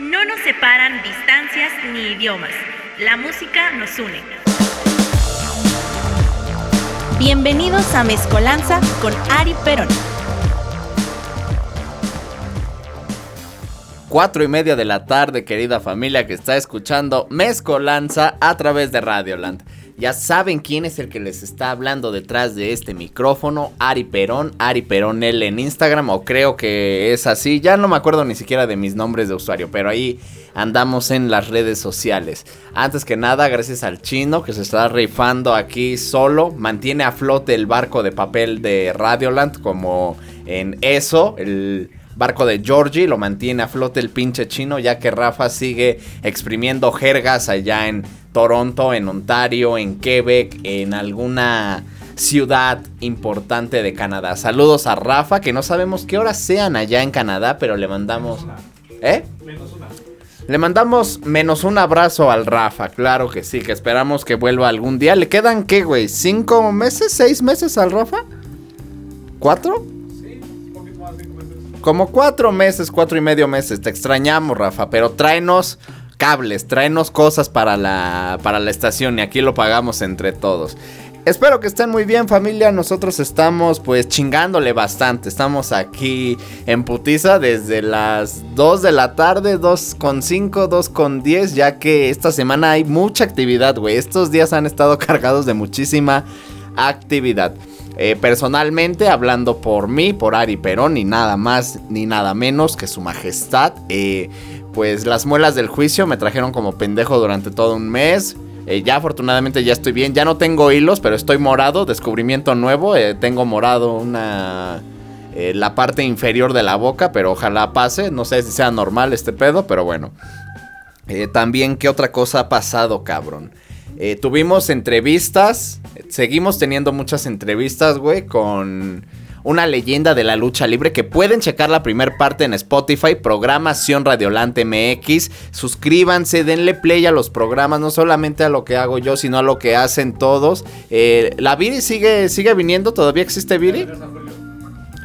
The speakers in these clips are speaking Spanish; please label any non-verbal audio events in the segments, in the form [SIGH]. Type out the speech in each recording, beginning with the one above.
No nos separan distancias ni idiomas. La música nos une. Bienvenidos a Mezcolanza con Ari Perón. Cuatro y media de la tarde, querida familia que está escuchando Mezcolanza a través de Radioland. Ya saben quién es el que les está hablando detrás de este micrófono, Ari Perón, Ari Perón L en Instagram, o creo que es así, ya no me acuerdo ni siquiera de mis nombres de usuario, pero ahí andamos en las redes sociales. Antes que nada, gracias al chino que se está rifando aquí solo, mantiene a flote el barco de papel de Radioland como en eso, el barco de Georgie, lo mantiene a flote el pinche chino, ya que Rafa sigue exprimiendo jergas allá en Toronto, en Ontario, en Quebec, en alguna ciudad importante de Canadá. Saludos a Rafa, que no sabemos qué horas sean allá en Canadá, pero le mandamos... ¿Eh? Menos una. Le mandamos menos un abrazo al Rafa, claro que sí, que esperamos que vuelva algún día. ¿Le quedan qué, güey? ¿Cinco meses? ¿Seis meses al Rafa? ¿Cuatro? Como cuatro meses, cuatro y medio meses. Te extrañamos, Rafa, pero tráenos cables, tráenos cosas para la, para la estación y aquí lo pagamos entre todos. Espero que estén muy bien familia, nosotros estamos pues chingándole bastante, estamos aquí en putiza desde las 2 de la tarde, 2 con 5, 2 con 10, ya que esta semana hay mucha actividad, güey, estos días han estado [LAUGHS] cargados de muchísima actividad. Eh, personalmente, hablando por mí, por Ari Perón, ni nada más ni nada menos que su majestad, eh, pues las muelas del juicio me trajeron como pendejo durante todo un mes. Eh, ya afortunadamente ya estoy bien, ya no tengo hilos, pero estoy morado, descubrimiento nuevo, tengo morado una... La parte inferior de la boca, pero ojalá pase, no sé si sea normal este pedo, pero bueno. también, ¿qué otra cosa ha pasado, cabrón? tuvimos entrevistas, seguimos teniendo muchas entrevistas, güey, con una leyenda de la lucha libre que pueden checar la primera parte en Spotify, programación Radiolante MX. Suscríbanse, denle play a los programas, no solamente a lo que hago yo, sino a lo que hacen todos. Eh, ¿La Viri sigue, sigue viniendo? ¿Todavía existe Viri?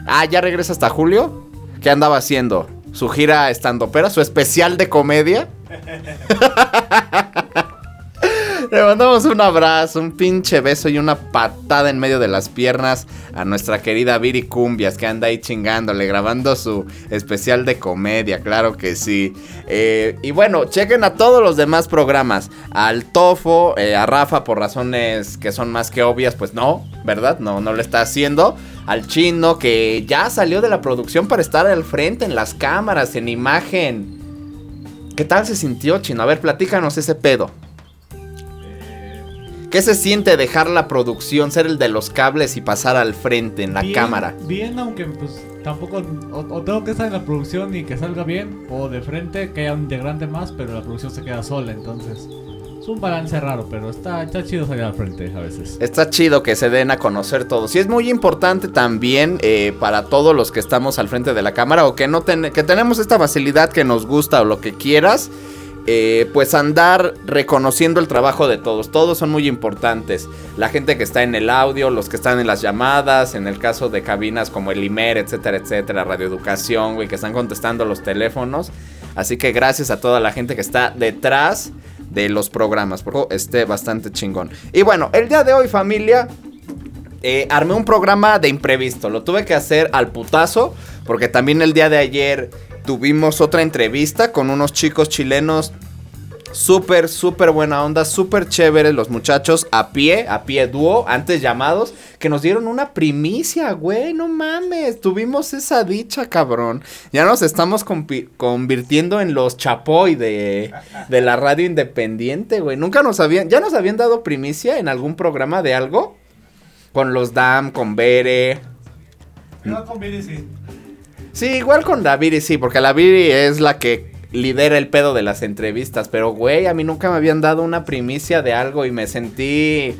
Ah, ya regresa hasta julio. ¿Qué andaba haciendo? ¿Su gira estando pera? ¿Su especial de comedia? [LAUGHS] Le mandamos un abrazo, un pinche beso y una patada en medio de las piernas a nuestra querida Viri Cumbias que anda ahí chingándole, grabando su especial de comedia, claro que sí. Eh, y bueno, chequen a todos los demás programas. Al Tofo, eh, a Rafa por razones que son más que obvias, pues no, ¿verdad? No, no lo está haciendo. Al chino que ya salió de la producción para estar al frente en las cámaras, en imagen. ¿Qué tal se sintió, chino? A ver, platícanos ese pedo. ¿Qué se siente dejar la producción, ser el de los cables y pasar al frente en la cámara? Bien, aunque pues tampoco o, tengo que estar en la producción y que salga bien, o de frente que haya un integrante más, pero la producción se queda sola, entonces es un balance raro, pero está, está chido salir al frente a veces. Está chido que se den a conocer todos. Y es muy importante también eh, para todos los que estamos al frente de la cámara o que no que tenemos esta facilidad que nos gusta o lo que quieras. Eh, pues andar reconociendo el trabajo de todos. Todos son muy importantes. La gente que está en el audio, los que están en las llamadas, en el caso de cabinas como el IMER, etcétera, etcétera, radioeducación, güey, que están contestando los teléfonos. Así que gracias a toda la gente que está detrás de los programas, porque esté bastante chingón. Y bueno, el día de hoy, familia, eh, armé un programa de imprevisto. Lo tuve que hacer al putazo, porque también el día de ayer tuvimos otra entrevista con unos chicos chilenos súper, súper buena onda, súper chéveres los muchachos a pie, a pie dúo, antes llamados, que nos dieron una primicia, güey, no mames, tuvimos esa dicha, cabrón. Ya nos estamos convirtiendo en los chapoy de, de la radio independiente, güey. Nunca nos habían, ya nos habían dado primicia en algún programa de algo. Con los DAM, con Bere. No, con Bere sí. Sí, igual con la Viri, sí, porque la Viri es la que lidera el pedo de las entrevistas. Pero, güey, a mí nunca me habían dado una primicia de algo y me sentí.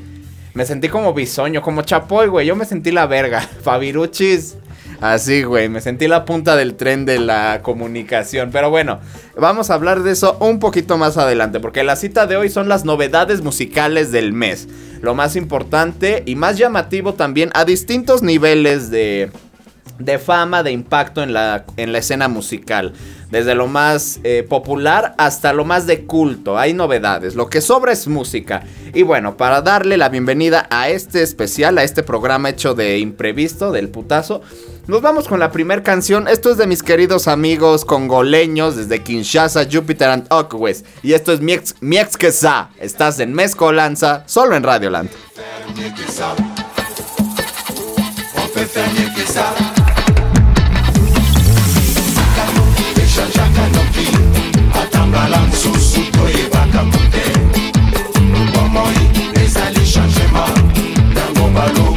Me sentí como bisoño, como chapoy, güey. Yo me sentí la verga. [LAUGHS] Fabiruchis. Así, güey, me sentí la punta del tren de la comunicación. Pero bueno, vamos a hablar de eso un poquito más adelante, porque la cita de hoy son las novedades musicales del mes. Lo más importante y más llamativo también a distintos niveles de, de fama, de impacto en la, en la escena musical. Desde lo más eh, popular hasta lo más de culto. Hay novedades. Lo que sobra es música. Y bueno, para darle la bienvenida a este especial, a este programa hecho de imprevisto, del putazo. Nos vamos con la primera canción. Esto es de mis queridos amigos congoleños desde Kinshasa, Jupiter and Okwes. Y esto es Miex, Miexquesa. Estás en Mezcolanza, solo en Radioland. susuko ebaka mote lubomo ezali changema ntango baloo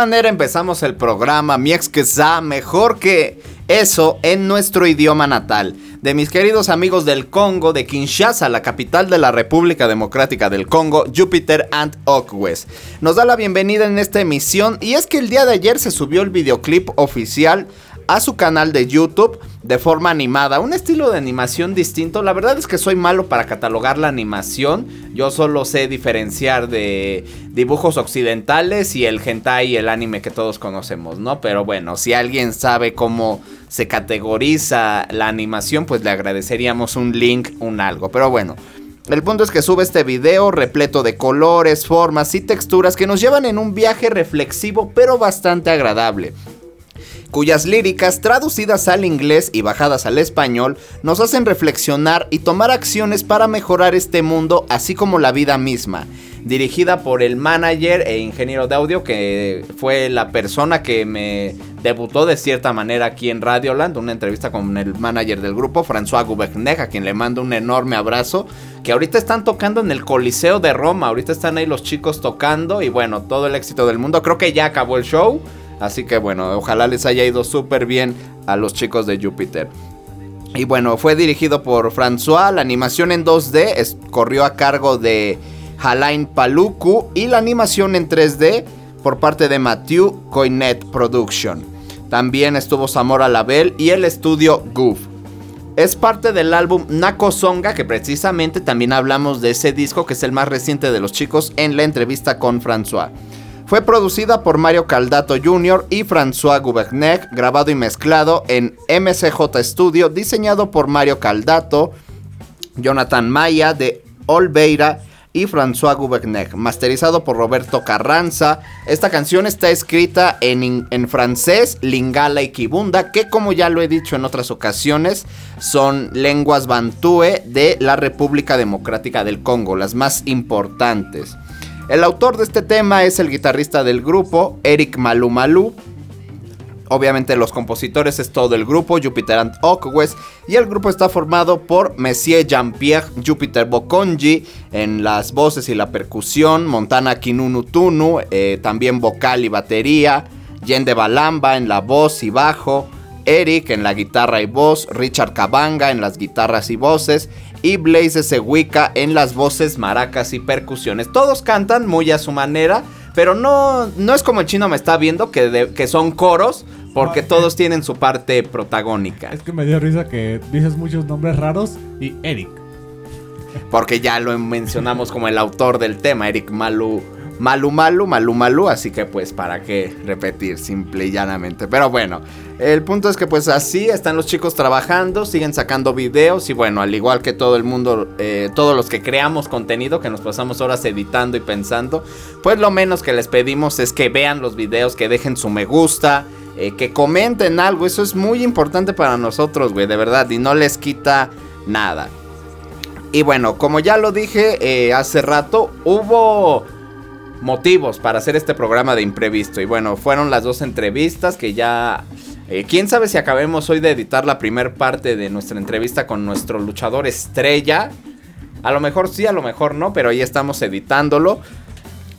manera empezamos el programa? Mi ex que sa mejor que eso en nuestro idioma natal. De mis queridos amigos del Congo, de Kinshasa, la capital de la República Democrática del Congo, Jupiter and Okwes. Nos da la bienvenida en esta emisión y es que el día de ayer se subió el videoclip oficial a su canal de YouTube de forma animada, un estilo de animación distinto. La verdad es que soy malo para catalogar la animación. Yo solo sé diferenciar de dibujos occidentales y el hentai y el anime que todos conocemos, ¿no? Pero bueno, si alguien sabe cómo se categoriza la animación, pues le agradeceríamos un link, un algo. Pero bueno, el punto es que sube este video repleto de colores, formas y texturas que nos llevan en un viaje reflexivo pero bastante agradable cuyas líricas traducidas al inglés y bajadas al español nos hacen reflexionar y tomar acciones para mejorar este mundo así como la vida misma. Dirigida por el manager e ingeniero de audio que fue la persona que me debutó de cierta manera aquí en Radioland, una entrevista con el manager del grupo, François Gubernec, a quien le mando un enorme abrazo, que ahorita están tocando en el Coliseo de Roma, ahorita están ahí los chicos tocando y bueno, todo el éxito del mundo, creo que ya acabó el show. Así que bueno, ojalá les haya ido súper bien a los chicos de Júpiter. Y bueno, fue dirigido por François. La animación en 2D es- corrió a cargo de Halain Paluku y la animación en 3D por parte de Mathieu Coinet Production. También estuvo Zamora Label y el estudio Goof. Es parte del álbum Nako Songa, que precisamente también hablamos de ese disco, que es el más reciente de los chicos, en la entrevista con François. Fue producida por Mario Caldato Jr. y François Gouvernec, grabado y mezclado en MCJ Studio, diseñado por Mario Caldato, Jonathan Maya de Olveira y François Gouvernec, masterizado por Roberto Carranza. Esta canción está escrita en, en francés, lingala y kibunda, que como ya lo he dicho en otras ocasiones, son lenguas bantúe de la República Democrática del Congo, las más importantes. El autor de este tema es el guitarrista del grupo, Eric Malu Malu, Obviamente los compositores es todo el grupo, Jupiter and Okwes, y el grupo está formado por Monsieur Jean-Pierre Jupiter Bokonji en las voces y la percusión, Montana Kinunu Tunu, eh, también vocal y batería, Yende Balamba en la voz y bajo, Eric en la guitarra y voz, Richard Kabanga en las guitarras y voces, y Blaze Sewika en las voces, maracas y percusiones. Todos cantan muy a su manera, pero no, no es como el chino me está viendo, que, de- que son coros, porque No, todos tienen su parte protagónica. Es que me dio risa que dices muchos nombres raros y Eric. Porque ya lo mencionamos como el autor del tema, Eric Malu. Malu Malu, Malu Malu, así que pues para qué repetir simple y llanamente. Pero bueno, el punto es que pues así están los chicos trabajando, siguen sacando videos y bueno, al igual que todo el mundo, eh, todos los que creamos contenido, que nos pasamos horas editando y pensando, pues lo menos que les pedimos es que vean los videos, que dejen su me gusta, eh, que comenten algo, eso es muy importante para nosotros, güey, de verdad, y no les quita nada. Y bueno, como ya lo dije eh, hace rato, hubo motivos para hacer este programa de imprevisto. Y bueno, fueron las dos entrevistas que ya... eh, Quién sabe si acabemos hoy de editar la primera parte de nuestra entrevista con nuestro luchador estrella. A lo mejor sí, a lo mejor no, pero ahí estamos editándolo.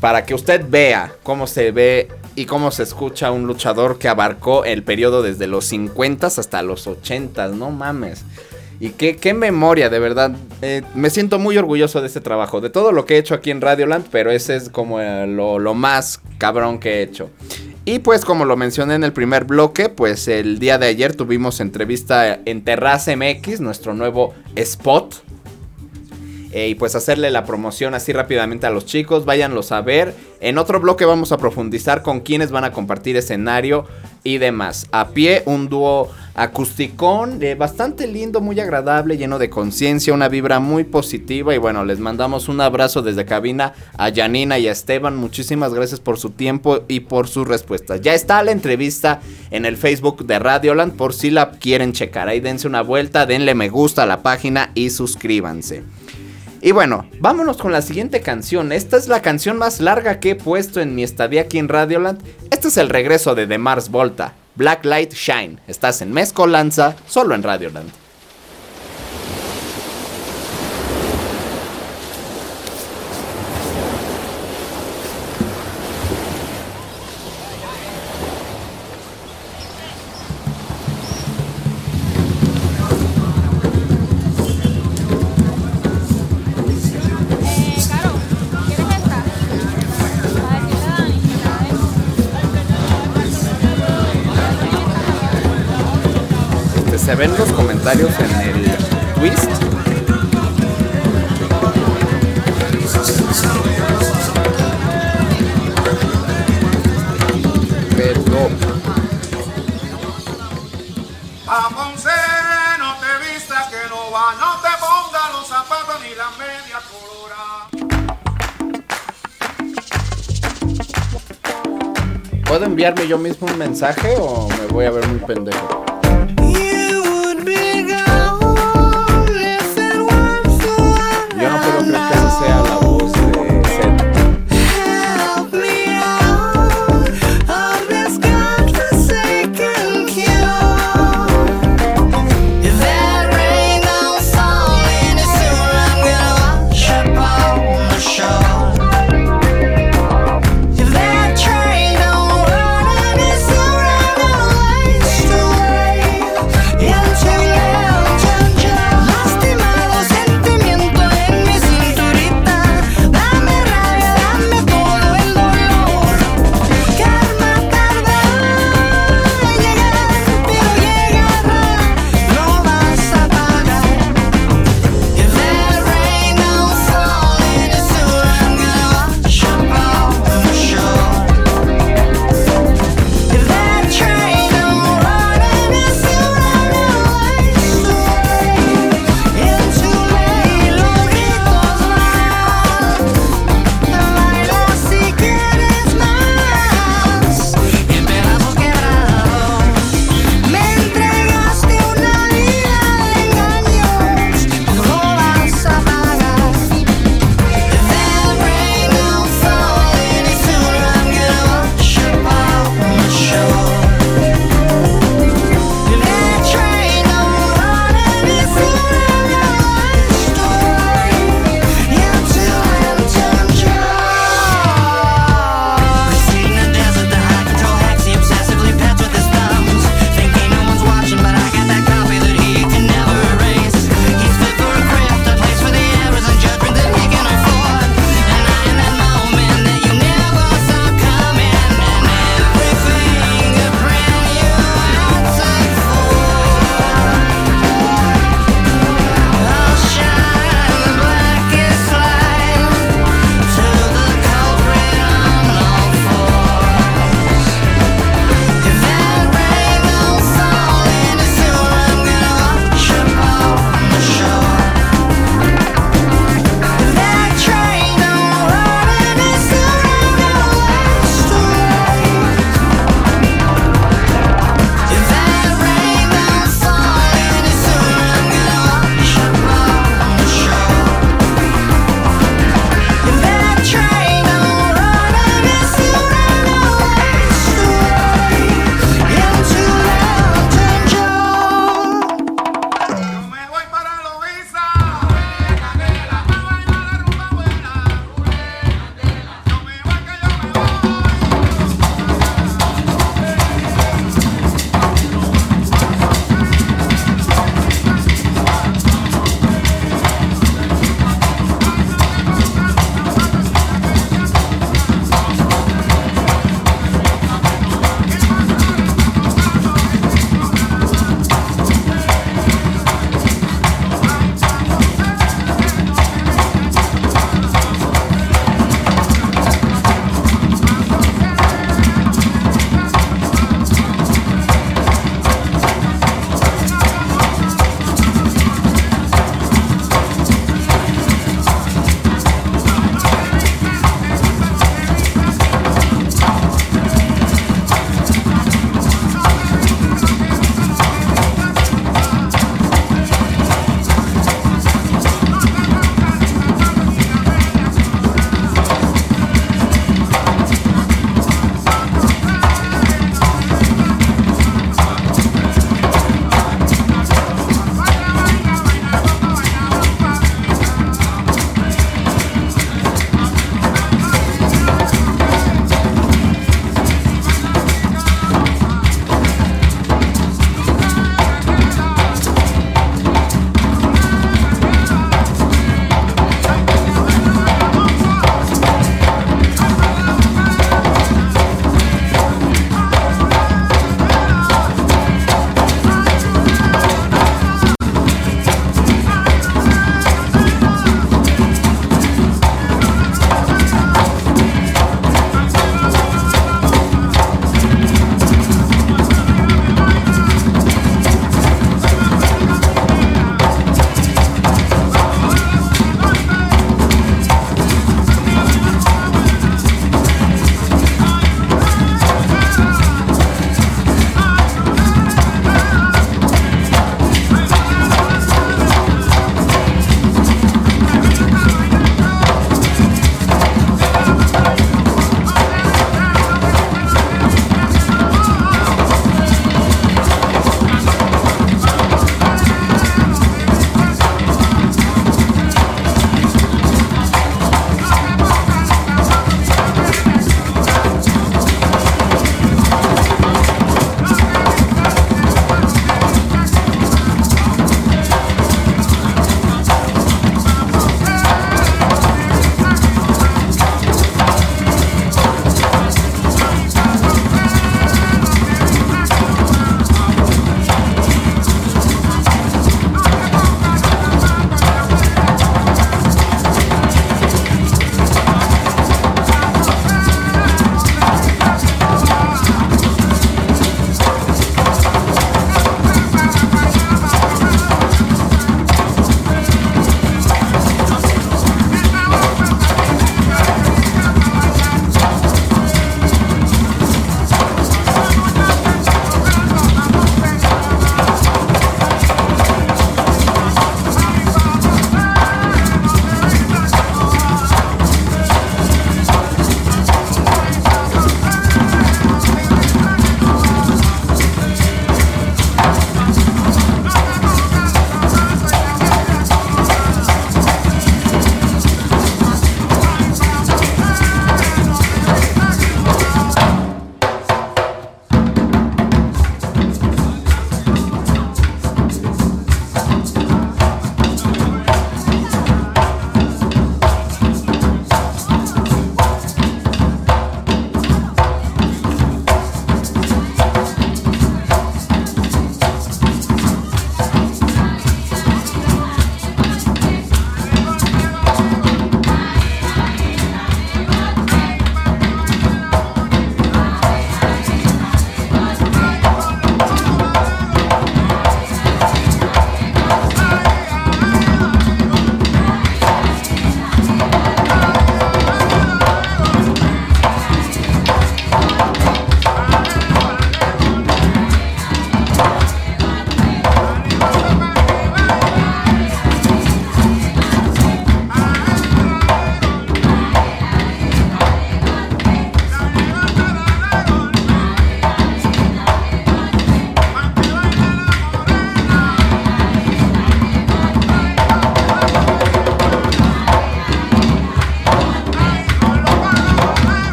Para que usted vea cómo se ve y cómo se escucha un luchador que abarcó el periodo desde los 50 hasta los 80, no mames. Y qué, qué memoria, de verdad. Eh, me siento muy orgulloso de este trabajo, de todo lo que he hecho aquí en Radioland, pero ese es como eh, lo, lo más cabrón que he hecho. Y pues como lo mencioné en el primer bloque, pues el día de ayer tuvimos entrevista en Terraza MX, nuestro nuevo spot. Eh, y pues hacerle la promoción así rápidamente a los chicos, váyanlos a ver. En otro bloque vamos a profundizar con quienes van a compartir escenario y demás. A pie, un dúo acusticón, eh, bastante lindo, muy agradable, lleno de conciencia, una vibra muy positiva. Y bueno, les mandamos un abrazo desde cabina a Janina y a Esteban. Muchísimas gracias por su tiempo y por sus respuestas. Ya está la entrevista en el Facebook de Radioland por si la quieren checar. Ahí dense una vuelta, denle me gusta a la página y suscríbanse. Y bueno, vámonos con la siguiente canción. Esta es la canción más larga que he puesto en mi estadía aquí en Radioland. Este es el regreso de The Mars Volta, Black Light Shine. Estás en Mezcolanza, solo en Radioland. Mensaje o me voy a ver muy pendejo?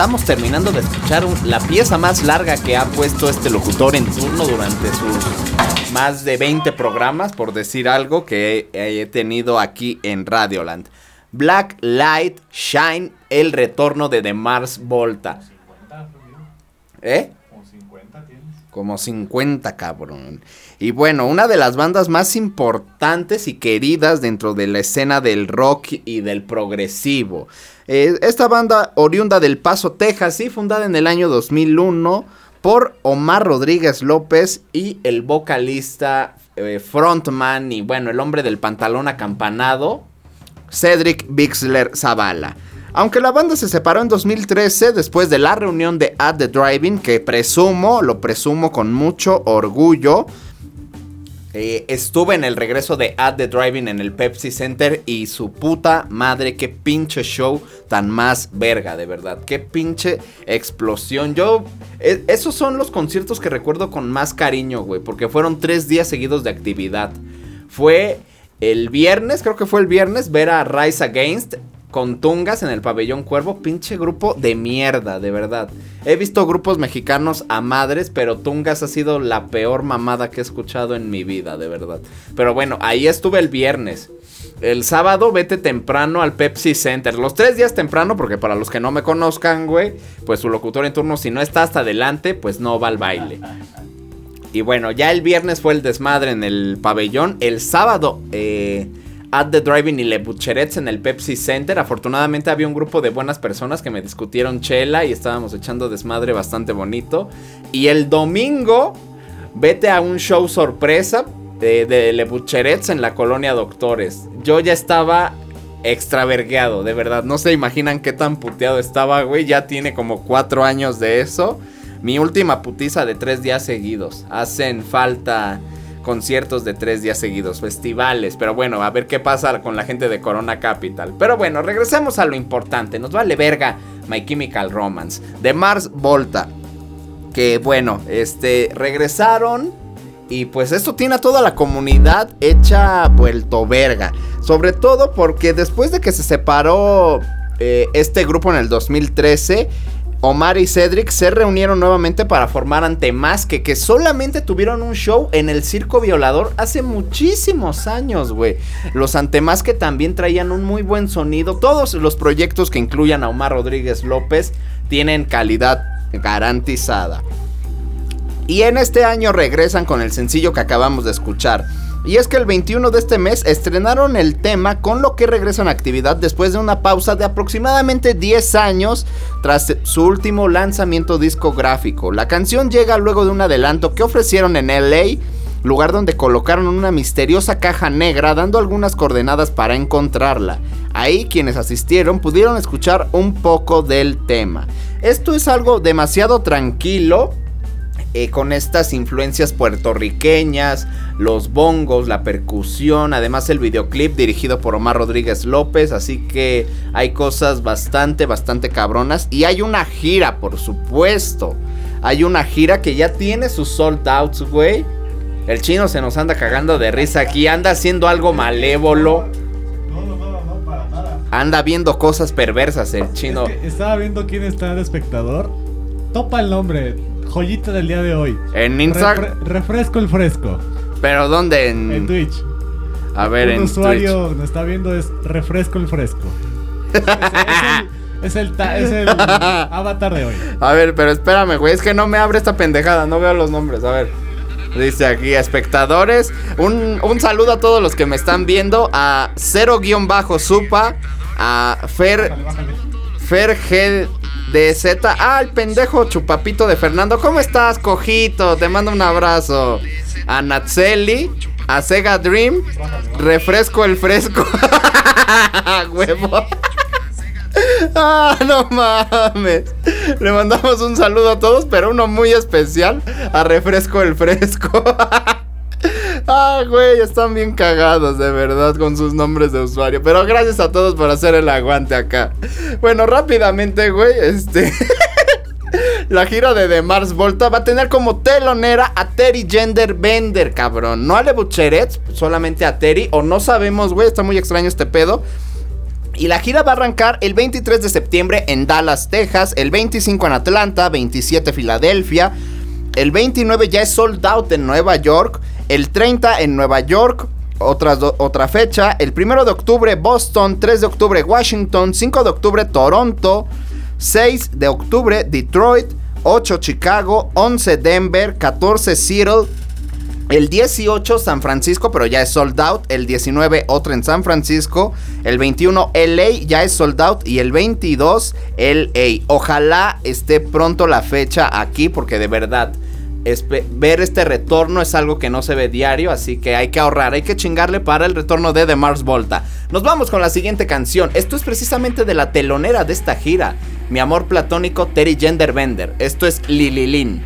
Estamos terminando de escuchar la pieza más larga que ha puesto este locutor en turno durante sus más de 20 programas, por decir algo, que he, he tenido aquí en Radioland. Black Light Shine, el retorno de The Mars Volta. ¿Eh? Como 50, cabrón. Y bueno, una de las bandas más importantes y queridas dentro de la escena del rock y del progresivo. Eh, esta banda oriunda del Paso, Texas, y fundada en el año 2001 por Omar Rodríguez López y el vocalista, eh, frontman y bueno, el hombre del pantalón acampanado, Cedric Bixler Zavala. Aunque la banda se separó en 2013 después de la reunión de At the Driving, que presumo, lo presumo con mucho orgullo, eh, estuve en el regreso de At the Driving en el Pepsi Center y su puta madre, qué pinche show tan más verga, de verdad. Qué pinche explosión. Yo, e- esos son los conciertos que recuerdo con más cariño, güey, porque fueron tres días seguidos de actividad. Fue el viernes, creo que fue el viernes, ver a Rise Against con Tungas en el pabellón Cuervo, pinche grupo de mierda, de verdad. He visto grupos mexicanos a madres, pero Tungas ha sido la peor mamada que he escuchado en mi vida, de verdad. Pero bueno, ahí estuve el viernes. El sábado vete temprano al Pepsi Center. Los tres días temprano, porque para los que no me conozcan, güey, pues su locutor en turno, si no está hasta adelante, pues no va al baile. Y bueno, ya el viernes fue el desmadre en el pabellón. El sábado, eh, at the Driving y Le Butcherets en el Pepsi Center. Afortunadamente había un grupo de buenas personas que me discutieron chela y estábamos echando desmadre bastante bonito. Y el domingo, vete a un show sorpresa de, de en la colonia Doctores. Yo ya estaba extravergueado, de verdad. No se imaginan qué tan puteado estaba, güey. Ya tiene como cuatro años de eso. Mi última putiza de tres días seguidos. Hacen falta conciertos de tres días seguidos, festivales. Pero bueno, a ver qué pasa con la gente de Corona Capital. Pero bueno, regresemos a lo importante. Nos vale verga My Chemical Romance. De Mars Volta. Que bueno, este, regresaron. Y pues esto tiene a toda la comunidad hecha vuelto verga. Sobre todo porque después de que se separó eh, este grupo en el 2013, Omar y Cedric se reunieron nuevamente para formar Antemasque, que solamente tuvieron un show en el Circo Violador hace muchísimos años, güey. Los Antemasque también traían un muy buen sonido. Todos los proyectos que incluyan a Omar Rodríguez López tienen calidad garantizada. Y en este año regresan con el sencillo que acabamos de escuchar. Y es que el 21 de este mes estrenaron el tema con lo que regresan a actividad después de una pausa de aproximadamente 10 años tras su último lanzamiento discográfico. La canción llega luego de un adelanto que ofrecieron en LA, lugar donde colocaron una misteriosa caja negra dando algunas coordenadas para encontrarla. Ahí quienes asistieron pudieron escuchar un poco del tema. Esto es algo demasiado tranquilo eh, con estas influencias puertorriqueñas, los bongos, la percusión, además el videoclip dirigido por Omar Rodríguez López, así que hay cosas bastante, bastante cabronas y hay una gira, por supuesto. Hay una gira que ya tiene sus sold outs, güey. El chino se nos anda cagando de risa aquí, anda haciendo algo malévolo. No, no, no, no, para nada. Anda viendo cosas perversas el chino. Estaba viendo quién está de espectador. Topa el nombre. Joyita del día de hoy. En Instagram. Refre- refresco el fresco. ¿Pero dónde? En, En Twitch. A ver, Un en usuario Twitch. nos está viendo es refresco el fresco. Es, [LAUGHS] es el, es el es el [LAUGHS] avatar de hoy. A ver, pero espérame, güey. Es que no me abre esta pendejada. No veo los nombres. A ver. Dice aquí, espectadores. Un, un saludo a todos los que me están viendo. A 0-Supa. A Fer. Fer GDZ. Ah, el pendejo chupapito de Fernando. ¿Cómo estás, cojito? Te mando un abrazo. A Natseli. A Sega Dream. Refresco el fresco. [LAUGHS] Huevo. Ah, no mames. Le mandamos un saludo a todos, pero uno muy especial a Refresco el Fresco. [LAUGHS] Ah, güey, están bien cagados, de verdad, con sus nombres de usuario. Pero gracias a todos por hacer el aguante acá. Bueno, rápidamente, güey, este. [LAUGHS] La gira de The Mars Volta va a tener como telonera a Terry Gender Bender, cabrón. No a Le Butcherets, solamente a Terry. O no sabemos, güey, está muy extraño este pedo. Y la gira va a arrancar el 23 de septiembre en Dallas, Texas, el 25 en Atlanta, 27 Filadelfia, el 29 ya es sold out en Nueva York, el 30 en Nueva York, otra, otra fecha, el 1 de octubre Boston, 3 de octubre Washington, 5 de octubre Toronto, 6 de octubre Detroit, 8 Chicago, 11 Denver, 14 Seattle, el 18 San Francisco, pero ya es sold out. El 19 otro en San Francisco. El 21 LA ya es sold out. Y el 22 LA. Ojalá esté pronto la fecha aquí porque de verdad ver este retorno es algo que no se ve diario. Así que hay que ahorrar, hay que chingarle para el retorno de The Mars Volta. Nos vamos con la siguiente canción. Esto es precisamente de la telonera de esta gira. Mi amor platónico Terry Gender Bender. Esto es Lililin.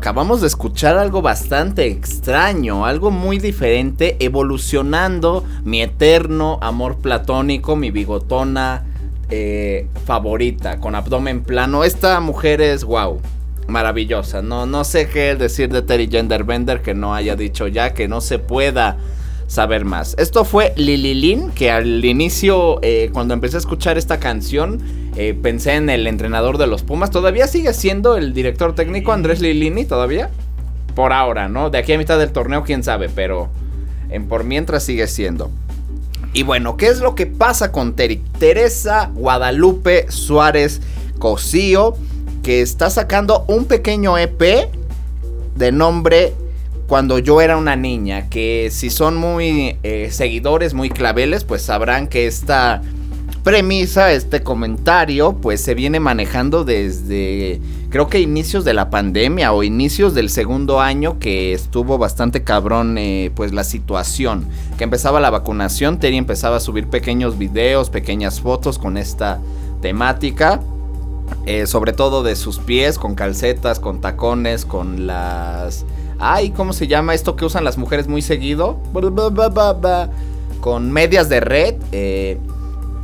Acabamos de escuchar algo bastante extraño, algo muy diferente, evolucionando mi eterno amor platónico, mi bigotona eh, favorita, con abdomen plano. Esta mujer es wow, maravillosa. No, no sé qué decir de Terry Genderbender que no haya dicho ya, que no se pueda saber más. Esto fue Lililin, que al inicio, eh, cuando empecé a escuchar esta canción, eh, pensé en el entrenador de los Pumas. ¿Todavía sigue siendo el director técnico Andrés Lilini? ¿Todavía? Por ahora, ¿no? De aquí a mitad del torneo, quién sabe, pero en por mientras sigue siendo. Y bueno, ¿qué es lo que pasa con Teri? Teresa Guadalupe Suárez Cosío, que está sacando un pequeño EP de nombre Cuando yo era una niña, que si son muy eh, seguidores, muy claveles, pues sabrán que esta premisa, este comentario, pues se viene manejando desde creo que inicios de la pandemia o inicios del segundo año que estuvo bastante cabrón eh, pues la situación. Que empezaba la vacunación, Terry empezaba a subir pequeños videos, pequeñas fotos con esta temática. eh, sobre todo de sus pies, con calcetas, con tacones, con las... Ay, ¿cómo se llama esto que usan las mujeres muy seguido? Con medias de red. eh,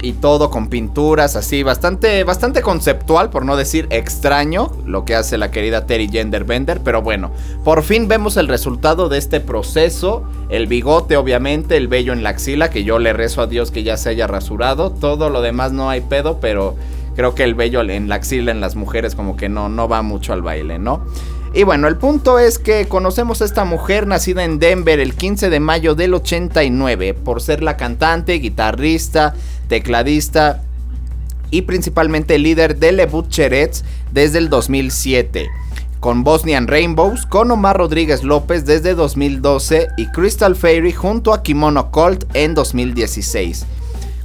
y todo con pinturas así, bastante, bastante conceptual, por no decir extraño, lo que hace la querida Terry Genderbender. Pero bueno, por fin vemos el resultado de este proceso. El bigote, obviamente, el vello en la axila, que yo le rezo a Dios que ya se haya rasurado. Todo lo demás no hay pedo, pero creo que el vello en la axila en las mujeres como que no, no va mucho al baile, ¿no? Y bueno, el punto es que conocemos a esta mujer nacida en Denver el 15 de mayo del 89 por ser la cantante, guitarrista, tecladista y principalmente líder de Le Butcherets desde el 2007. Con Bosnian Rainbows, con Omar Rodríguez López desde 2012 y Crystal Fairy junto a Kimono Colt en 2016.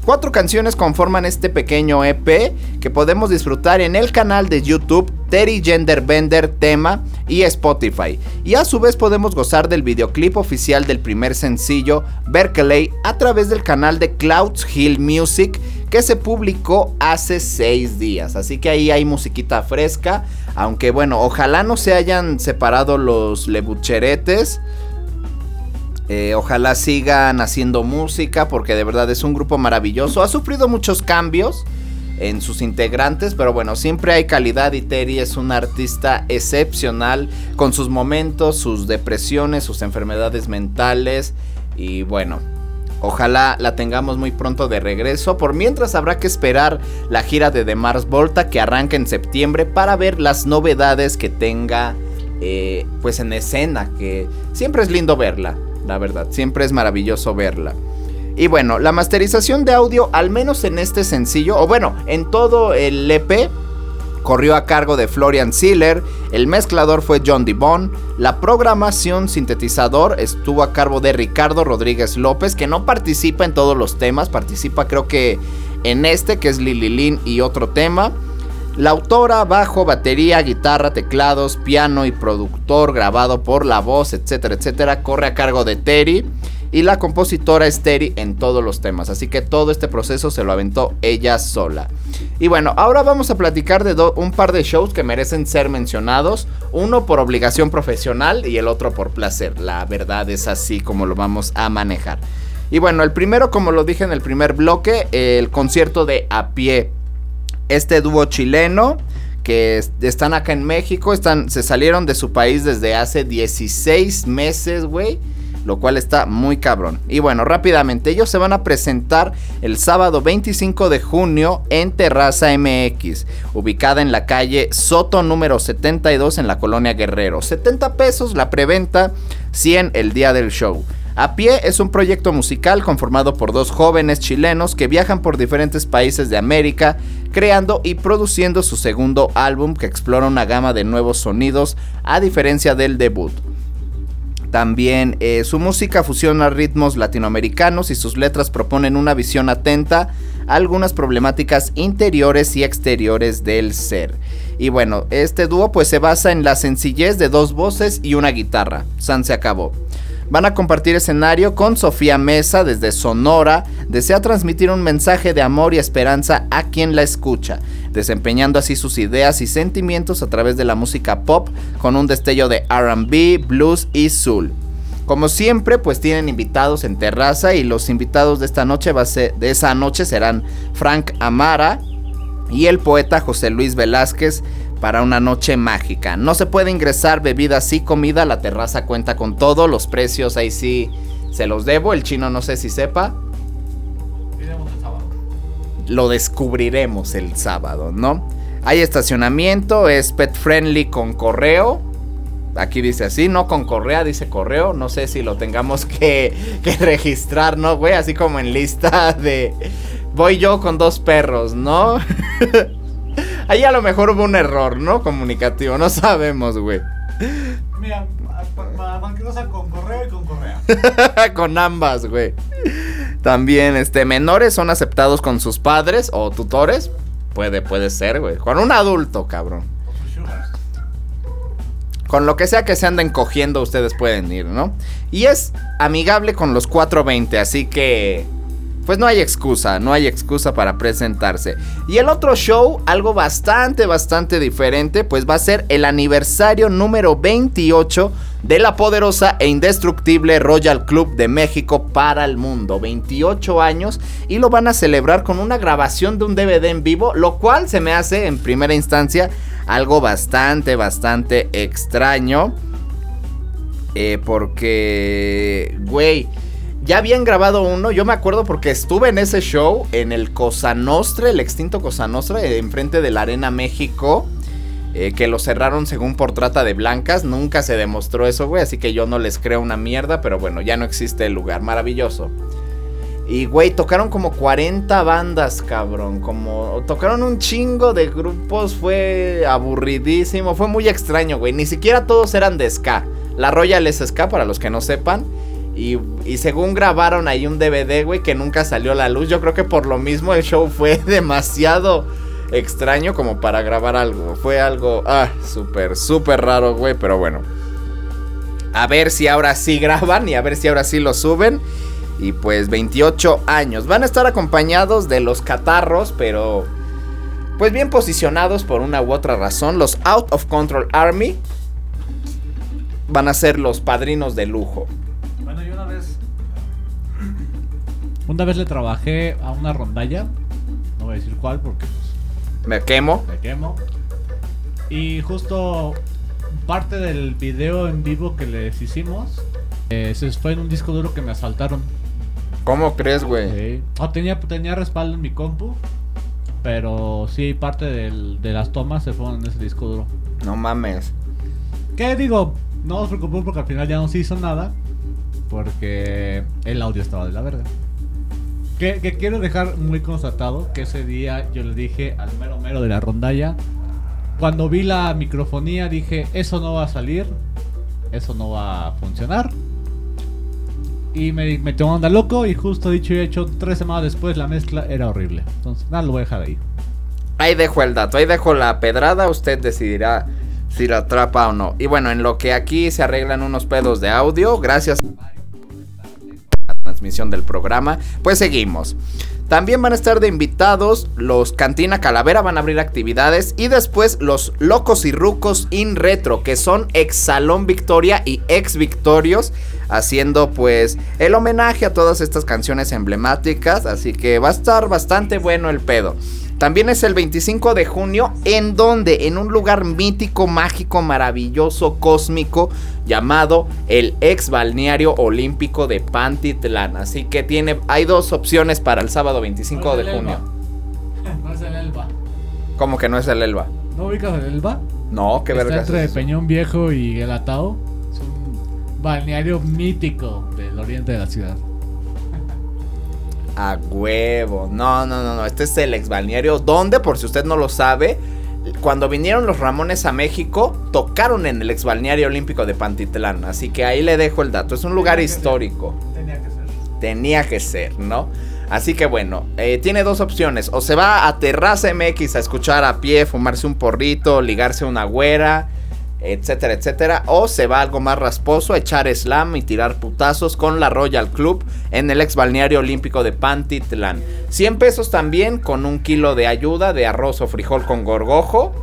Cuatro canciones conforman este pequeño EP que podemos disfrutar en el canal de YouTube Terry Genderbender Tema y Spotify. Y a su vez podemos gozar del videoclip oficial del primer sencillo Berkeley a través del canal de Clouds Hill Music que se publicó hace seis días. Así que ahí hay musiquita fresca. Aunque bueno, ojalá no se hayan separado los lebucheretes. Eh, ojalá sigan haciendo música porque de verdad es un grupo maravilloso. Ha sufrido muchos cambios en sus integrantes, pero bueno, siempre hay calidad y Terry es un artista excepcional con sus momentos, sus depresiones, sus enfermedades mentales y bueno. Ojalá la tengamos muy pronto de regreso. Por mientras habrá que esperar la gira de The Mars Volta que arranca en septiembre para ver las novedades que tenga eh, pues en escena. Que siempre es lindo verla la verdad. Siempre es maravilloso verla. Y bueno, la masterización de audio, al menos en este sencillo, o bueno, en todo el EP, corrió a cargo de Florian Ziller, el mezclador fue John Dibon, la programación sintetizador estuvo a cargo de Ricardo Rodríguez López, que no participa en todos los temas, participa creo que en este, que es Lililin y otro tema. La autora, bajo, batería, guitarra, teclados, piano y productor grabado por la voz, etcétera, etcétera, corre a cargo de Terry. Y la compositora es Terry en todos los temas. Así que todo este proceso se lo aventó ella sola. Y bueno, ahora vamos a platicar de un par de shows que merecen ser mencionados. Uno por obligación profesional y el otro por placer. La verdad es así como lo vamos a manejar. Y bueno, el primero, como lo dije en el primer bloque, el concierto de A Pie este dúo chileno que están acá en México, están, se salieron de su país desde hace 16 meses, güey. Lo cual está muy cabrón. Y bueno, rápidamente, ellos se van a presentar el sábado 25 de junio en Terraza MX, ubicada en la calle Soto número 72 en la colonia Guerrero. 70 pesos la preventa, 100 el día del show. A Pie es un proyecto musical conformado por dos jóvenes chilenos que viajan por diferentes países de América, creando y produciendo su segundo álbum que explora una gama de nuevos sonidos a diferencia del debut. También eh, su música fusiona ritmos latinoamericanos y sus letras proponen una visión atenta a algunas problemáticas interiores y exteriores del ser. Y bueno, este dúo pues se basa en la sencillez de dos voces y una guitarra. San se acabó. Van a compartir escenario con Sofía Mesa desde Sonora. Desea transmitir un mensaje de amor y esperanza a quien la escucha, desempeñando así sus ideas y sentimientos a través de la música pop con un destello de RB, blues y soul. Como siempre, pues tienen invitados en terraza y los invitados de esta noche de esa noche serán Frank Amara y el poeta José Luis Velázquez para una noche mágica. No se puede ingresar bebidas y comida, la terraza cuenta con todo, los precios ahí sí Se los debo, el chino no sé si sepa. Lo descubriremos el sábado, ¿no? Hay estacionamiento, es pet friendly con correo. Aquí dice así, no con correa, dice correo. No sé si lo tengamos que, [LAUGHS] que registrar, ¿no, güey? Así como en lista de... Voy yo con dos perros, ¿no? [LAUGHS] Ahí a lo mejor hubo un error, ¿no? Comunicativo, no sabemos, güey. Mira, para banquerosa con correo y con correa. [LAUGHS] con ambas, güey. También, este, menores son aceptados con sus padres o tutores. Puede, puede ser, güey. Con un adulto, cabrón. Con sus sugars. Con lo que sea que se anden cogiendo, ustedes pueden ir, ¿no? Y es amigable con los 420, así que... Pues no hay excusa, no hay excusa para presentarse. Y el otro show, algo bastante, bastante diferente, pues va a ser el aniversario número 28 de la poderosa e indestructible Royal Club de México para el mundo. 28 años y lo van a celebrar con una grabación de un DVD en vivo, lo cual se me hace en primera instancia algo bastante, bastante extraño. Eh, porque, güey, ya habían grabado uno. Yo me acuerdo porque estuve en ese show en el Cosa Nostra, el extinto Cosa Nostra, eh, enfrente de la Arena México. eh, que lo cerraron según por trata de blancas. Nunca se demostró eso, güey. Así que yo no les creo una mierda. Pero bueno, ya no existe el lugar. Maravilloso. Y, güey, tocaron como 40 bandas, cabrón. Como tocaron un chingo de grupos. Fue aburridísimo. Fue muy extraño, güey. Ni siquiera todos eran de ska. La Royal es ska, para los que no sepan. Y, según grabaron ahí un DVD, güey, que nunca salió a la luz. Yo creo que por lo mismo el show fue [LAUGHS] demasiado extraño como para grabar algo. Fue algo, ah, súper, súper raro, güey. Pero bueno. A ver si ahora sí graban y a ver si ahora sí lo suben. Y pues 28 años. Van a estar acompañados de los catarros, pero pues bien posicionados por una u otra razón. Los Out of Control Army van a ser los padrinos de lujo. Una vez le trabajé a una rondalla. No voy a decir cuál porque pues, Me quemo. me quemo. Y justo parte del video en vivo que les hicimos. eh, se fue en un disco duro que me asaltaron. ¿Cómo crees, güey? Sí. Oh, tenía, tenía respaldo en mi compu. Pero sí, parte del- de las tomas se fueron en ese disco duro. No mames. ¿Qué digo? No os preocupéis porque al final ya no se hizo nada. Porque el audio estaba de la verga. Que, que quiero dejar muy constatado que ese día yo le dije al mero mero de la rondalla. Cuando vi la microfonía dije, eso no va a salir. Eso no va a funcionar. Y me, me tomó onda loco y justo dicho y hecho, tres semanas después la mezcla era horrible. Entonces, nada, lo voy a dejar ahí. Ahí dejo el dato, ahí dejo la pedrada, usted decidirá si la atrapa o no. Y bueno, en lo que aquí se arreglan unos pedos de audio, gracias transmisión del programa, pues seguimos. También van a estar de invitados los Cantina Calavera, van a abrir actividades. Y después los Locos y Rucos in Retro, que son ex Salón Victoria y ex Victorios, haciendo pues el homenaje a todas estas canciones emblemáticas. Así que va a estar bastante bueno el pedo. También es el 25 de junio, en donde, en un lugar mítico, mágico, maravilloso, cósmico, llamado el ex balneario olímpico de Pantitlán. Así que tiene, hay dos opciones para el sábado 25 de junio. [LAUGHS] No es el Elba. ¿Cómo que no es el Elba? ¿No ubicas el Elba? No, qué verga. entre Peñón Viejo y El Atao. Es un balneario mítico del oriente de la ciudad. A huevo. No, no, no, no. Este es el ex balneario. Donde, por si usted no lo sabe, cuando vinieron los Ramones a México, tocaron en el ex balneario olímpico de Pantitlán. Así que ahí le dejo el dato. Es un lugar Tenía que ser. histórico. Tenía que ser. Tenía que ser, ¿no? Así que bueno, eh, tiene dos opciones. O se va a Terraza MX a escuchar a pie, fumarse un porrito, ligarse una güera, etcétera, etcétera. O se va algo más rasposo, echar slam y tirar putazos con la Royal Club en el ex balneario olímpico de Pantitlán. 100 pesos también con un kilo de ayuda de arroz o frijol con gorgojo.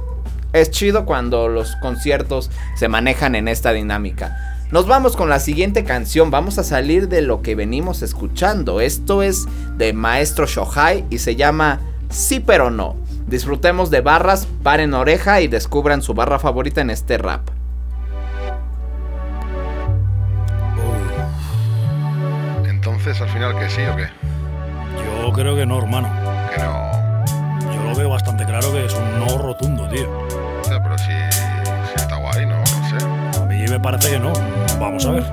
Es chido cuando los conciertos se manejan en esta dinámica. Nos vamos con la siguiente canción. Vamos a salir de lo que venimos escuchando. Esto es de Maestro Shohai y se llama Sí pero no. Disfrutemos de barras, paren oreja y descubran su barra favorita en este rap. entonces al final que sí o qué? Yo creo que no, hermano. Que no. Yo lo veo bastante claro que es un no rotundo, tío. Pero si, si está guay, ¿no? No sé. A mí me parece que no. Vamos a ver.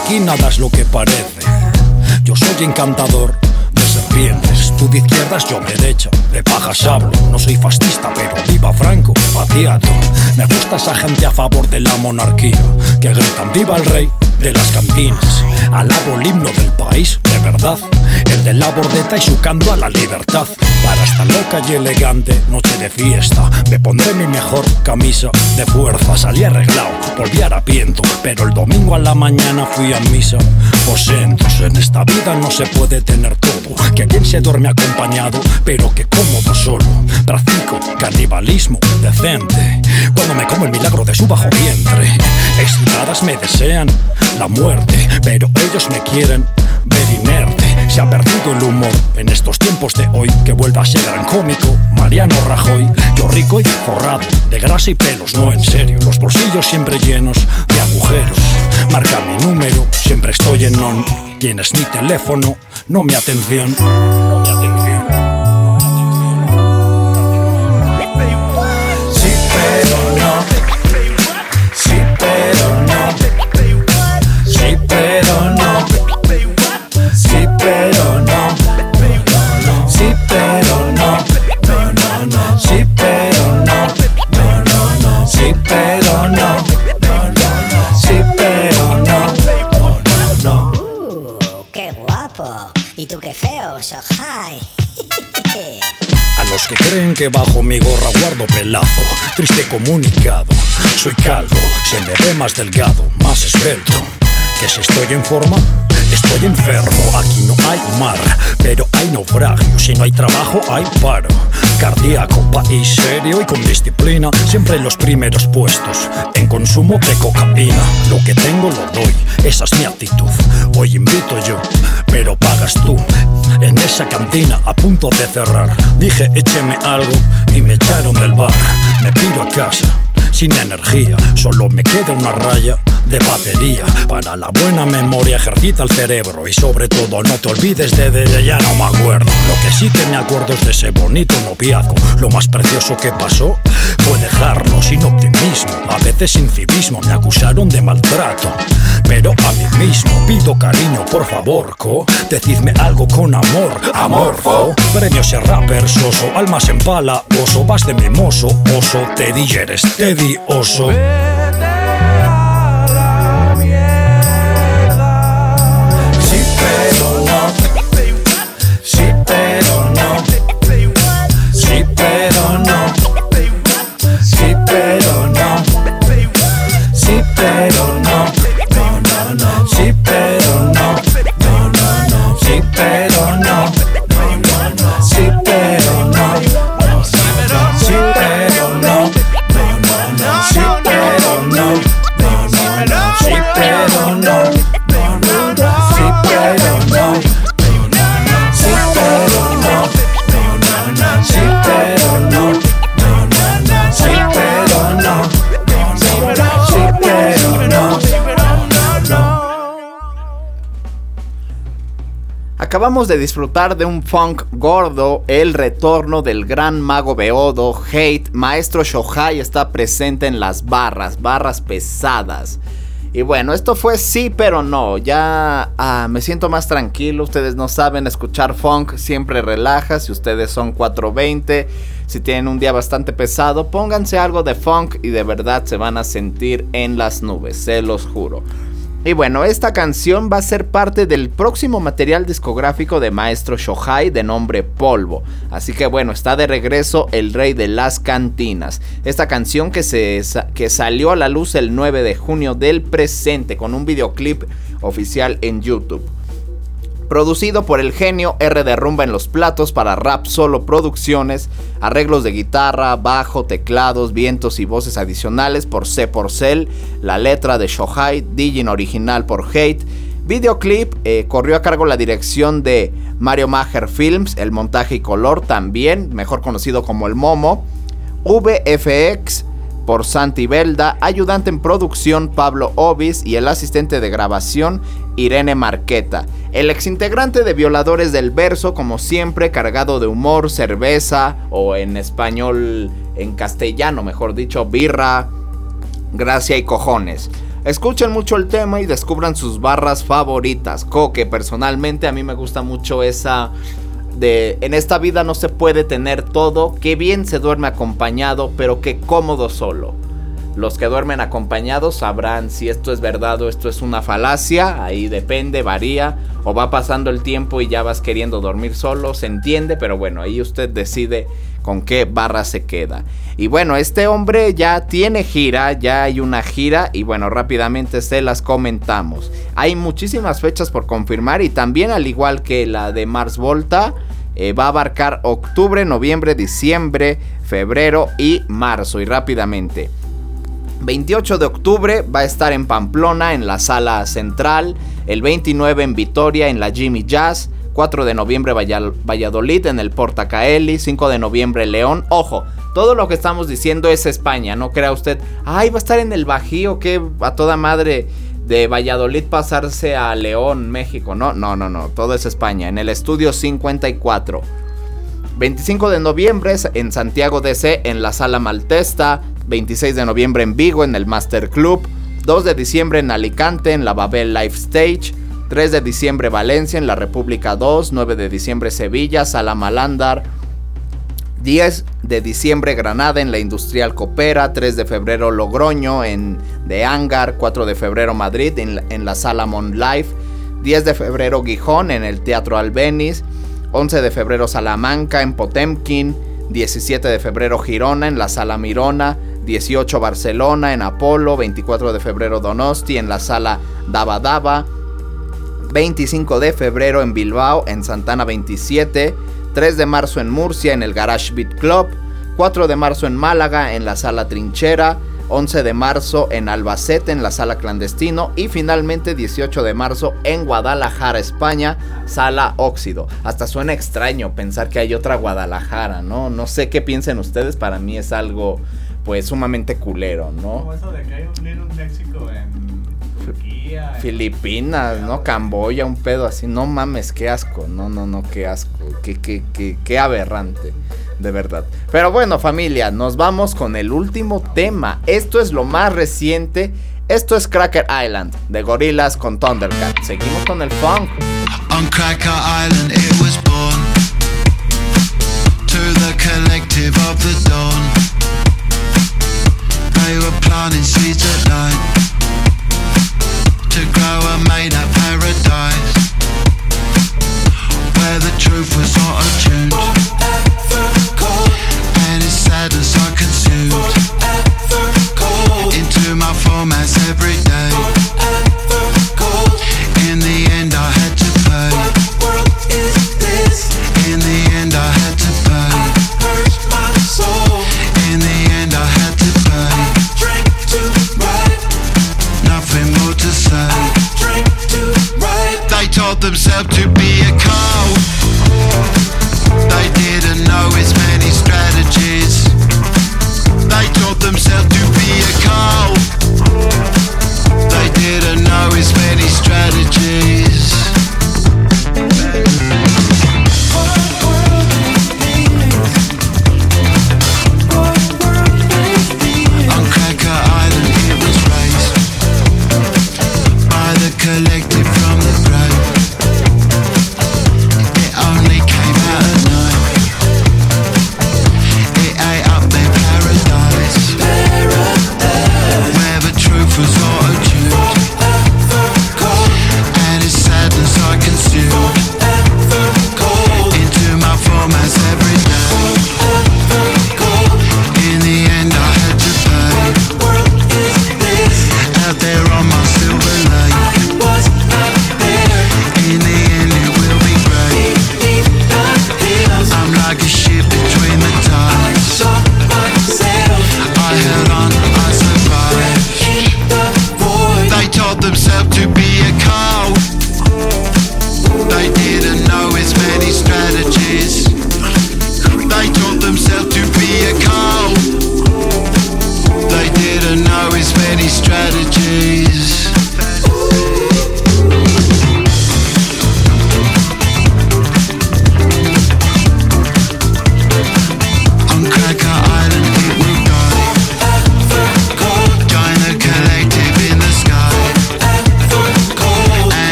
Aquí nada es lo que parece. Yo soy encantador de serpientes. Tú de izquierdas, yo derecha. De pajas hablo. No soy fascista, pero viva Franco, patriato. Me gusta esa gente a favor de la monarquía. Que gritan viva el rey de las cantinas. Alabo el himno del país, de verdad. El de la bordeta y su a la libertad. Para esta loca y elegante noche de fiesta, me pondré mi mejor camisa de fuerza. Salí arreglado, volví harapiento, pero el domingo a la mañana fui a misa. Posentos, en esta vida no se puede tener todo. Que bien se duerme acompañado, pero que cómodo solo. Practico canibalismo decente. Cuando me como el milagro de su bajo vientre. Excitadas me desean la muerte, pero ellos me quieren ver inerte. Se ha perdido el humor en estos tiempos de hoy. Que vuelva a ser gran cómico, Mariano Rajoy. Yo rico y forrado de grasa y pelos, no en serio. Los bolsillos siempre llenos de agujeros. Marca mi número, siempre estoy en on. Tienes mi teléfono, no mi atención. No mi atención. A los que creen que bajo mi gorra guardo pelazo, triste comunicado. Soy calvo, se me ve más delgado, más esbelto. Que si estoy en forma, estoy enfermo. Aquí no hay mar, pero hay naufragio. Si no hay trabajo, hay paro. Cardíaco, país serio y con disciplina. Siempre en los primeros puestos. En consumo de cocaína. Lo que tengo lo doy, esa es mi actitud. Hoy invito yo, pero pagas tú. En esa cantina a punto de cerrar. Dije, écheme algo y me echaron del bar. Me pido a casa sin energía. Solo me queda una raya de batería. Para la buena memoria ejercita el cerebro. Y sobre todo no te olvides de, de, ya no me acuerdo. Lo que sí que me acuerdo es de ese bonito noviazgo. Lo más precioso que pasó fue dejarlo sin optimismo. A veces sin civismo me acusaron de maltrato. Pero a mí mismo pido cariño, por favor, co. Decidme algo con amor, amorfo. Premio ser rapper soso, almas en pala, oso. Vas de mimoso, oso. Teddy eres Teddy oso. Pero Acabamos de disfrutar de un funk gordo, el retorno del gran mago Beodo, Hate, Maestro Shohai está presente en las barras, barras pesadas. Y bueno, esto fue sí, pero no. Ya ah, me siento más tranquilo. Ustedes no saben escuchar funk, siempre relaja. Si ustedes son 420, si tienen un día bastante pesado, pónganse algo de funk y de verdad se van a sentir en las nubes, se los juro. Y bueno, esta canción va a ser parte del próximo material discográfico de Maestro Shohai de nombre Polvo. Así que bueno, está de regreso El Rey de las Cantinas. Esta canción que, se, que salió a la luz el 9 de junio del presente con un videoclip oficial en YouTube. Producido por el genio R de Rumba en los platos para Rap Solo Producciones, arreglos de guitarra, bajo, teclados, vientos y voces adicionales por C Porcel, la letra de Shohai, Digin original por Hate. Videoclip eh, corrió a cargo la dirección de Mario Maher Films, el montaje y color también, mejor conocido como el Momo. VFX por Santi Belda, ayudante en producción Pablo Obis y el asistente de grabación Irene Marqueta. El exintegrante de Violadores del Verso, como siempre, cargado de humor, cerveza o en español, en castellano, mejor dicho, birra, gracia y cojones. Escuchen mucho el tema y descubran sus barras favoritas. Coque, personalmente a mí me gusta mucho esa de en esta vida no se puede tener todo, que bien se duerme acompañado, pero que cómodo solo. Los que duermen acompañados sabrán si esto es verdad o esto es una falacia, ahí depende, varía, o va pasando el tiempo y ya vas queriendo dormir solo, se entiende, pero bueno, ahí usted decide con qué barra se queda. Y bueno, este hombre ya tiene gira, ya hay una gira y bueno, rápidamente se las comentamos. Hay muchísimas fechas por confirmar y también al igual que la de Mars Volta, eh, va a abarcar octubre, noviembre, diciembre, febrero y marzo. Y rápidamente. 28 de octubre va a estar en Pamplona en la sala central, el 29 en Vitoria en la Jimmy Jazz, 4 de noviembre Valladolid en el Portacaeli, 5 de noviembre León. Ojo, todo lo que estamos diciendo es España, no crea usted, ay, va a estar en el Bajío, que a toda madre de Valladolid pasarse a León, México. No, no, no, no, todo es España, en el estudio 54. 25 de noviembre en Santiago DC en la Sala Maltesta. 26 de noviembre en Vigo en el Master Club. 2 de diciembre en Alicante en la Babel Life Stage. 3 de diciembre Valencia en la República 2. 9 de diciembre Sevilla, Sala Malandar. 10 de diciembre Granada en la Industrial Copera, 3 de febrero Logroño en de Hangar, 4 de febrero Madrid en, la- en la Sala Mon Life, 10 de febrero Gijón en el Teatro Albeniz, 11 de febrero Salamanca en Potemkin, 17 de febrero Girona en la Sala Mirona, 18 Barcelona en Apolo, 24 de febrero Donosti en la Sala Daba Daba, 25 de febrero en Bilbao, en Santana 27, 3 de marzo en Murcia, en el Garage Beat Club, 4 de marzo en Málaga, en la Sala Trinchera, 11 de marzo en Albacete, en la Sala Clandestino, y finalmente 18 de marzo en Guadalajara, España, Sala Óxido. Hasta suena extraño pensar que hay otra Guadalajara, ¿no? No sé qué piensen ustedes, para mí es algo pues sumamente culero, ¿no? Como eso de que hay un Little México en Turquía. en- Filipinas, ¿no? Camboya, un pedo así. No mames, qué asco. No, no, no, qué asco. Qué, qué, qué, qué aberrante. De verdad. Pero bueno, familia, nos vamos con el último tema. Esto es lo más reciente. Esto es Cracker Island, de Gorilas con Thundercat. Seguimos con el funk. On Cracker Island it was born To the collective of the dawn They were planting seeds at night To grow a made up paradise Where the truth was auto-tuned And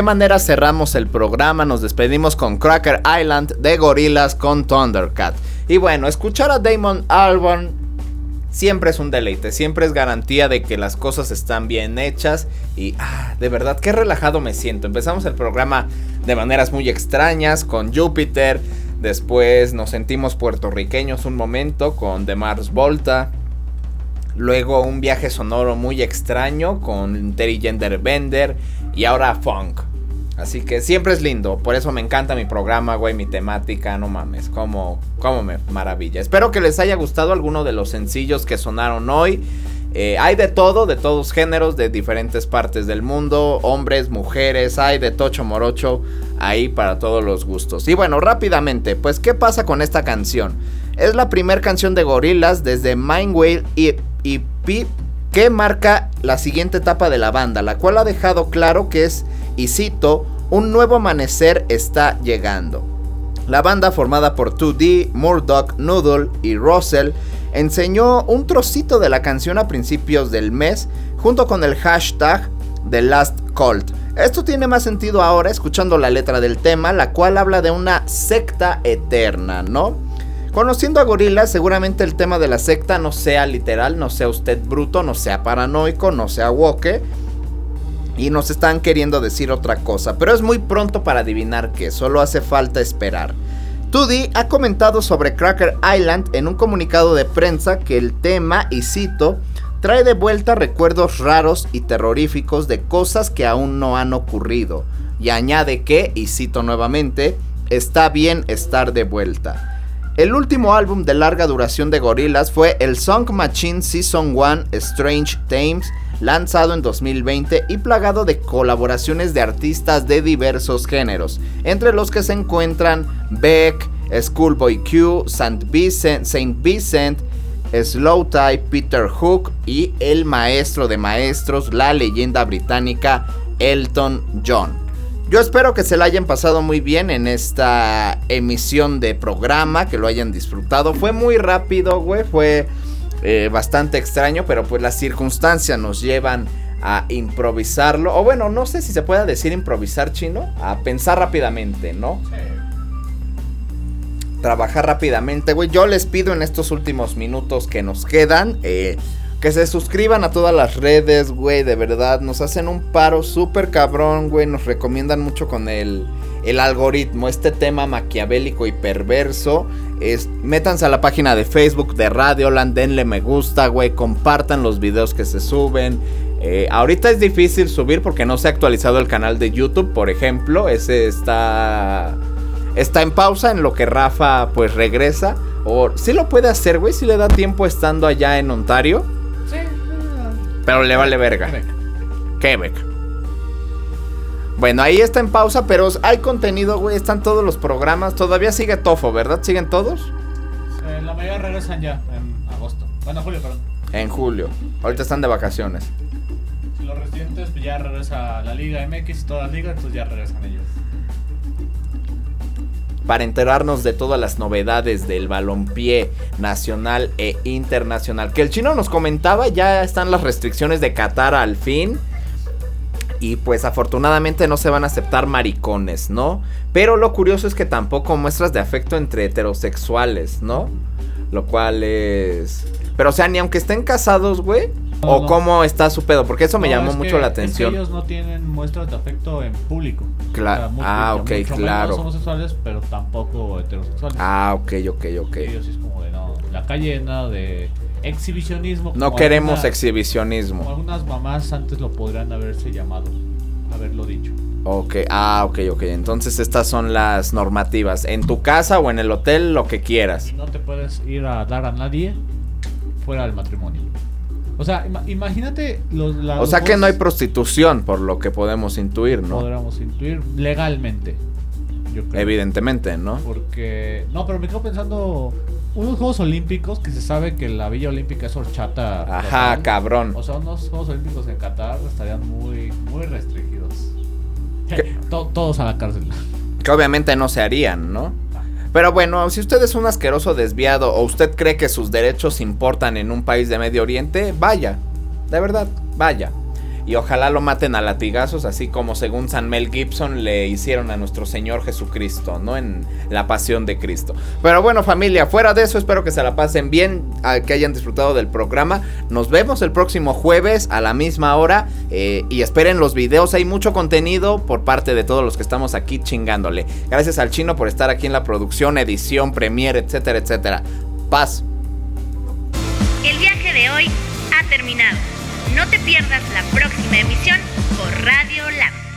qué manera cerramos el programa? Nos despedimos con Cracker Island de Gorillaz con Thundercat. Y bueno, escuchar a Damon Albarn siempre es un deleite, siempre es garantía de que las cosas están bien hechas y ah, de verdad qué relajado me siento. Empezamos el programa de maneras muy extrañas con Júpiter, después nos sentimos puertorriqueños un momento con The Mars Volta, luego un viaje sonoro muy extraño con Terry Gender Bender y ahora funk. Así que siempre es lindo, por eso me encanta mi programa, güey, mi temática, no mames, como, me maravilla. Espero que les haya gustado alguno de los sencillos que sonaron hoy. Eh, hay de todo, de todos géneros, de diferentes partes del mundo, hombres, mujeres, hay de tocho morocho, ahí para todos los gustos. Y bueno, rápidamente, pues ¿qué pasa con esta canción? Es la primera canción de Gorillaz desde Mind Whale y, Pip que marca la siguiente etapa de la banda, la cual ha dejado claro que es, y cito, un nuevo amanecer está llegando. La banda formada por 2D, Murdoch, Noodle y Russell enseñó un trocito de la canción a principios del mes junto con el hashtag The Last Cult. Esto tiene más sentido ahora escuchando la letra del tema, la cual habla de una secta eterna, ¿no? Conociendo a Gorila, seguramente el tema de la secta no sea literal, no sea usted bruto, no sea paranoico, no sea woke. Y nos están queriendo decir otra cosa, pero es muy pronto para adivinar que solo hace falta esperar. Tudi ha comentado sobre Cracker Island en un comunicado de prensa que el tema, y cito, trae de vuelta recuerdos raros y terroríficos de cosas que aún no han ocurrido. Y añade que, y cito nuevamente, está bien estar de vuelta. El último álbum de larga duración de Gorillaz fue el Song Machine Season 1 Strange Thames, lanzado en 2020 y plagado de colaboraciones de artistas de diversos géneros, entre los que se encuentran Beck, Schoolboy Q, Saint Vincent, Vincent Slow Tie, Peter Hook y el maestro de maestros, la leyenda británica Elton John. Yo espero que se la hayan pasado muy bien en esta emisión de programa, que lo hayan disfrutado. Fue muy rápido, güey, fue eh, bastante extraño, pero pues las circunstancias nos llevan a improvisarlo. O bueno, no sé si se puede decir improvisar chino, a pensar rápidamente, ¿no? Trabajar rápidamente, güey. Yo les pido en estos últimos minutos que nos quedan. Eh, que se suscriban a todas las redes, güey, de verdad. Nos hacen un paro súper cabrón, güey. Nos recomiendan mucho con el, el algoritmo, este tema maquiavélico y perverso. Es, métanse a la página de Facebook de Radioland, denle me gusta, güey. Compartan los videos que se suben. Eh, ahorita es difícil subir porque no se ha actualizado el canal de YouTube, por ejemplo. Ese está. Está en pausa en lo que Rafa pues regresa. O sí lo puede hacer, güey, si le da tiempo estando allá en Ontario. Pero le vale verga. Quebec. Bueno, ahí está en pausa, pero hay contenido, güey. Están todos los programas. Todavía sigue Tofo, ¿verdad? ¿Siguen todos? Eh, la mayoría regresan ya en agosto. Bueno, julio, perdón. En julio. Ahorita están de vacaciones. Si los residentes pues ya regresa la Liga MX y todas las ligas, entonces ya regresan ellos. Para enterarnos de todas las novedades del balompié nacional e internacional. Que el chino nos comentaba, ya están las restricciones de Qatar al fin. Y pues afortunadamente no se van a aceptar maricones, ¿no? Pero lo curioso es que tampoco muestras de afecto entre heterosexuales, ¿no? Lo cual es... Pero o sea, ni aunque estén casados, güey. No, o no. cómo está su pedo, porque eso me No, llamó es mucho que- la es que atención. ellos no tienen muestras de afecto en público. Cla- O sea, ah, ok, mucho claro. menos homosexuales, pero tampoco heterosexuales. Ah, ok, ok, ok. Ellos es como de no, la calle nada de exhibicionismo. No queremos alguna- exhibicionismo. Como algunas mamás antes lo podrían haberse llamado, haberlo dicho. Ok, ah, ok, ok. Entonces estas son las normativas. En tu casa o en el hotel, lo que quieras. No te puedes ir a dar a nadie fuera del matrimonio. O sea, ima- imagínate los las O sea que no hay prostitución, por lo que podemos intuir, ¿no? podríamos intuir legalmente. Yo creo. Evidentemente, ¿no? Porque. No, pero me quedo pensando. Unos Juegos Olímpicos que se sabe que la Villa Olímpica es horchata. Ajá, total. cabrón. O sea, unos Juegos Olímpicos en Qatar estarían muy, muy restringidos. Todos a la cárcel. Que obviamente no se harían, ¿no? Pero bueno, si usted es un asqueroso desviado o usted cree que sus derechos importan en un país de Medio Oriente, vaya. De verdad, vaya. Y ojalá lo maten a latigazos, así como según San Mel Gibson le hicieron a nuestro Señor Jesucristo, ¿no? En la pasión de Cristo. Pero bueno, familia, fuera de eso, espero que se la pasen bien, que hayan disfrutado del programa. Nos vemos el próximo jueves a la misma hora eh, y esperen los videos. Hay mucho contenido por parte de todos los que estamos aquí chingándole. Gracias al chino por estar aquí en la producción, edición, premiere, etcétera, etcétera. Paz. El viaje de hoy ha terminado. No te pierdas la próxima emisión por Radio Lab.